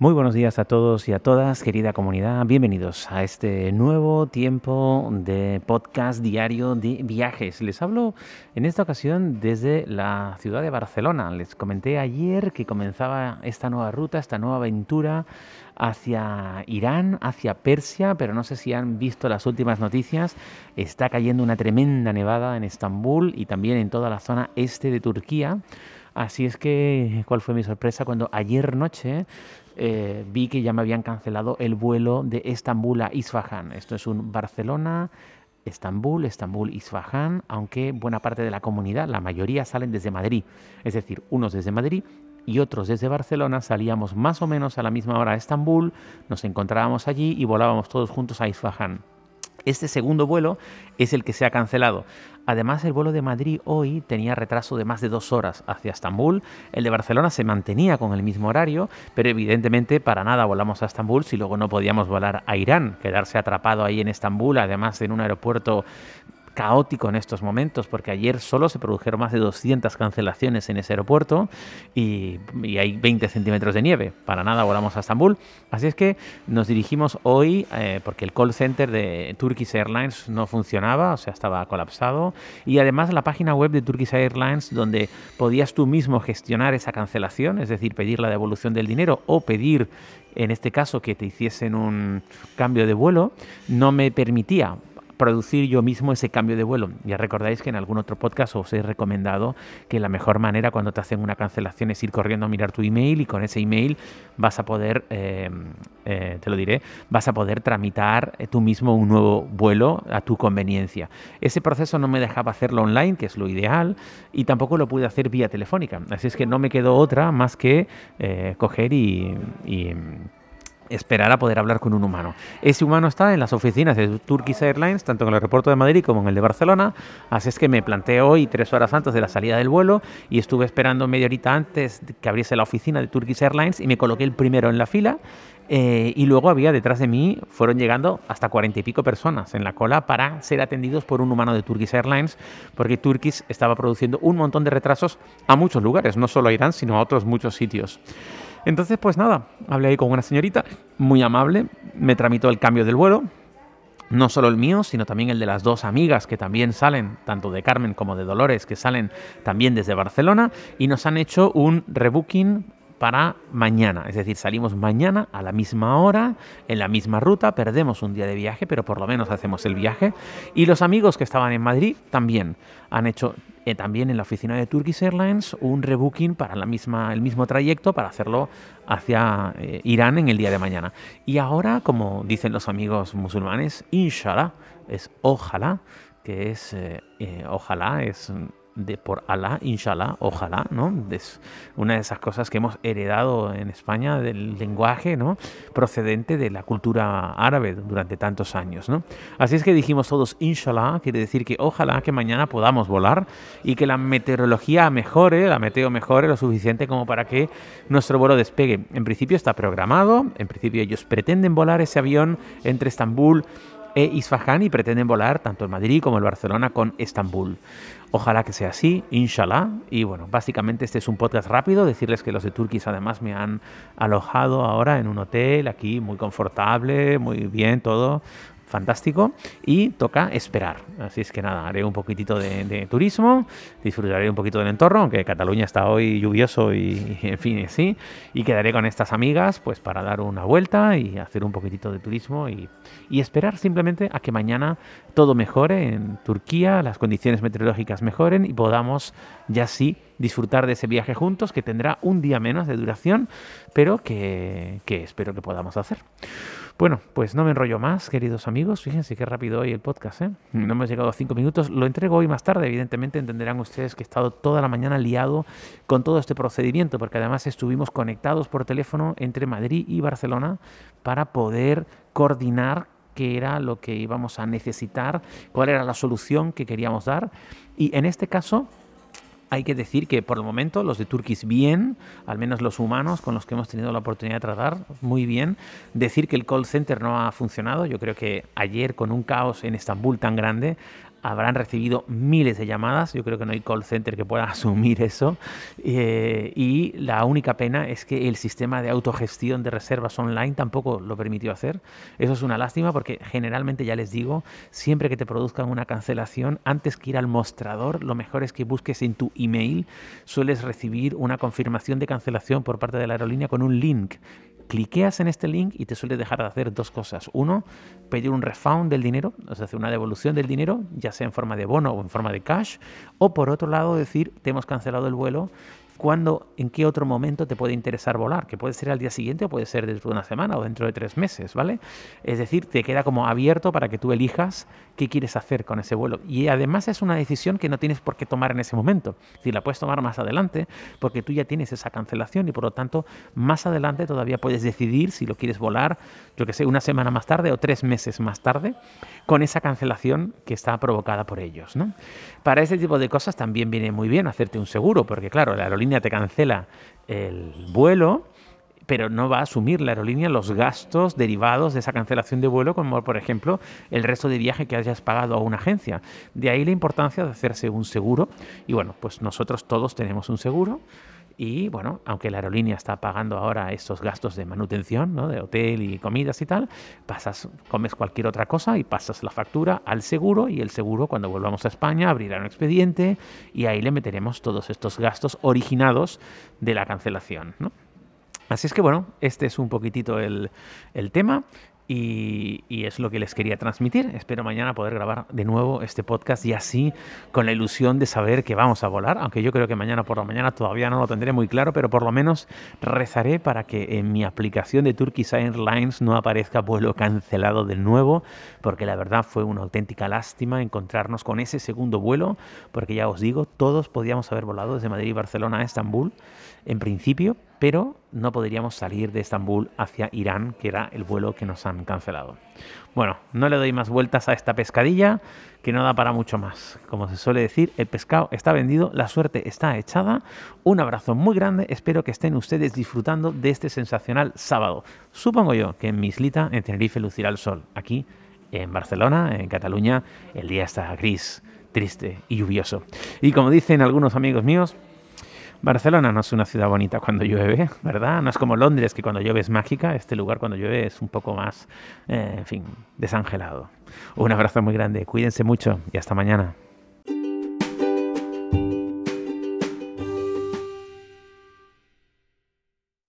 Muy buenos días a todos y a todas, querida comunidad. Bienvenidos a este nuevo tiempo de podcast diario de viajes. Les hablo en esta ocasión desde la ciudad de Barcelona. Les comenté ayer que comenzaba esta nueva ruta, esta nueva aventura hacia Irán, hacia Persia, pero no sé si han visto las últimas noticias. Está cayendo una tremenda nevada en Estambul y también en toda la zona este de Turquía. Así es que, ¿cuál fue mi sorpresa cuando ayer noche eh, vi que ya me habían cancelado el vuelo de Estambul a Isfahan. Esto es un Barcelona, Estambul, Estambul, Isfahan, aunque buena parte de la comunidad, la mayoría salen desde Madrid. Es decir, unos desde Madrid y otros desde Barcelona salíamos más o menos a la misma hora a Estambul, nos encontrábamos allí y volábamos todos juntos a Isfahan. Este segundo vuelo es el que se ha cancelado. Además, el vuelo de Madrid hoy tenía retraso de más de dos horas hacia Estambul. El de Barcelona se mantenía con el mismo horario, pero evidentemente para nada volamos a Estambul si luego no podíamos volar a Irán. Quedarse atrapado ahí en Estambul, además en un aeropuerto caótico en estos momentos, porque ayer solo se produjeron más de 200 cancelaciones en ese aeropuerto y, hay 20 centímetros de nieve. Para nada volamos a Estambul. Así es que nos dirigimos hoy, eh, porque el call center de Turkish Airlines no funcionaba, o sea, estaba colapsado. Y además la página web de Turkish Airlines, donde podías tú mismo gestionar esa cancelación, es decir, pedir la devolución del dinero o pedir en este caso que te hiciesen un cambio de vuelo, no me permitía producir yo mismo ese cambio de vuelo. Ya recordáis que en algún otro podcast os he recomendado que la mejor manera cuando te hacen una cancelación es ir corriendo a mirar tu email y con ese email vas a poder, eh, eh, te lo diré, vas a poder tramitar eh, tú mismo un nuevo vuelo a tu conveniencia. Ese proceso no me dejaba hacerlo online, que es lo ideal, y tampoco lo pude hacer vía telefónica. Así es que no me quedó otra más que coger y esperar a poder hablar con un humano. Ese humano está en las oficinas de Turkish Airlines, tanto en el aeropuerto de Madrid como en el de Barcelona, así es que me planteé hoy tres horas antes de la salida del vuelo y estuve esperando media horita antes que abriese la oficina de Turkish Airlines y me coloqué el primero en la fila eh, y luego había detrás de mí, fueron llegando hasta cuarenta y pico personas en la cola para ser atendidos por un humano de Turkish Airlines, porque Turkish estaba produciendo un montón de retrasos a muchos lugares, no solo a Irán, sino a otros muchos sitios. Entonces, pues nada, hablé ahí con una señorita muy amable, me tramitó el cambio del vuelo, no solo el mío, sino también el de las dos amigas que también salen, tanto de Carmen como de Dolores, que salen también desde Barcelona, y nos han hecho un rebooking para mañana. Es decir, salimos mañana a la misma hora, en la misma ruta, perdemos un día de viaje, pero por lo menos hacemos el viaje. Y los amigos que estaban en Madrid también han hecho eh, también en la oficina de Turkish Airlines un rebooking para la misma, el mismo trayecto para hacerlo hacia eh, Irán en el día de mañana. Y ahora, como dicen los amigos musulmanes, inshallah, es ojalá, que es eh, ojalá, es de por Alá, inshallah, ojalá, ¿no? Es una de esas cosas que hemos heredado en España del lenguaje, ¿no? Procedente de la cultura árabe durante tantos años, ¿no? Así es que dijimos todos, inshallah, quiere decir que ojalá que mañana podamos volar y que la meteorología mejore, la meteo mejore lo suficiente como para que nuestro vuelo despegue. En principio está programado, en principio ellos pretenden volar ese avión entre Estambul e Isfahan y pretenden volar tanto en Madrid como en Barcelona con Estambul. Ojalá que sea así, inshallah. Y bueno, básicamente este es un podcast rápido. Decirles que los de Turkish además me han alojado ahora en un hotel aquí muy confortable, muy bien todo fantástico y toca esperar. Así es que nada, haré un poquitito de, turismo, disfrutaré un poquito del entorno, aunque Cataluña está hoy lluvioso y, en fin, sí, y quedaré con estas amigas pues para dar una vuelta y hacer un poquitito de turismo y, y esperar simplemente a que mañana todo mejore en Turquía, las condiciones meteorológicas mejoren y podamos ya sí disfrutar de ese viaje juntos que tendrá un día menos de duración, pero que, que espero que podamos hacer. Bueno, pues no me enrollo más, queridos amigos. Fíjense qué rápido hoy el podcast, ¿eh? No hemos llegado a cinco minutos. Lo entrego hoy más tarde. Evidentemente entenderán ustedes que he estado toda la mañana liado con todo este procedimiento, porque además estuvimos conectados por teléfono entre Madrid y Barcelona para poder coordinar qué era lo que íbamos a necesitar, cuál era la solución que queríamos dar. Y en este caso hay que decir que por el momento los de Turkish bien, al menos los humanos con los que hemos tenido la oportunidad de tratar, muy bien. Decir que el call center no ha funcionado, yo creo que ayer con un caos en Estambul tan grande, habrán recibido miles de llamadas. Yo creo que no hay call center que pueda asumir eso. Eh, y la única pena es que el sistema de autogestión de reservas online tampoco lo permitió hacer. Eso es una lástima porque generalmente, ya les digo, siempre que te produzcan una cancelación, antes que ir al mostrador, lo mejor es que busques en tu email. Sueles recibir una confirmación de cancelación por parte de la aerolínea con un link cliqueas en este link y te suele dejar de hacer dos cosas. Uno, pedir un refund del dinero, o sea, una devolución del dinero, ya sea en forma de bono o en forma de cash. O por otro lado, decir, te hemos cancelado el vuelo cuándo, en qué otro momento te puede interesar volar, que puede ser al día siguiente o puede ser dentro de una semana o dentro de tres meses, ¿vale? Es decir, te queda como abierto para que tú elijas qué quieres hacer con ese vuelo. Y además es una decisión que no tienes por qué tomar en ese momento. Si la puedes tomar más adelante, porque tú ya tienes esa cancelación y por lo tanto más adelante todavía puedes decidir si lo quieres volar, yo que sé, una semana más tarde o tres meses más tarde, con esa cancelación que está provocada por ellos, ¿no? Para ese tipo de cosas también viene muy bien hacerte un seguro, porque claro, la aerolínea te cancela el vuelo, pero no va a asumir la aerolínea los gastos derivados de esa cancelación de vuelo, como por ejemplo el resto de viaje que hayas pagado a una agencia. De ahí la importancia de hacerse un seguro. Y bueno, pues nosotros todos tenemos un seguro. Y bueno, aunque la aerolínea está pagando ahora estos gastos de manutención, ¿no? de hotel y comidas y tal, pasas, comes cualquier otra cosa y pasas la factura al seguro y el seguro cuando volvamos a España abrirá un expediente y ahí le meteremos todos estos gastos originados de la cancelación. ¿no? Así es que bueno, este es un poquitito el, el tema. Y, es lo que les quería transmitir. Espero mañana poder grabar de nuevo este podcast y así con la ilusión de saber que vamos a volar, aunque yo creo que mañana por la mañana todavía no lo tendré muy claro, pero por lo menos rezaré para que en mi aplicación de Turkish Airlines no aparezca vuelo cancelado de nuevo, porque la verdad fue una auténtica lástima encontrarnos con ese segundo vuelo, porque ya os digo, todos podíamos haber volado desde Madrid y Barcelona a Estambul en principio, pero no podríamos salir de Estambul hacia Irán, que era el vuelo que nos han cancelado. Bueno, no le doy más vueltas a esta pescadilla, que no da para mucho más. Como se suele decir, el pescado está vendido, la suerte está echada. Un abrazo muy grande, espero que estén ustedes disfrutando de este sensacional sábado. Supongo yo que en mi en Tenerife, lucirá el sol. Aquí, en Barcelona, en Cataluña, el día está gris, triste y lluvioso. Y como dicen algunos amigos míos, Barcelona no es una ciudad bonita cuando llueve, ¿verdad? No es como Londres, que cuando llueve es mágica. Este lugar cuando llueve es un poco más, eh, en fin, desangelado. Un abrazo muy grande, cuídense mucho y hasta mañana.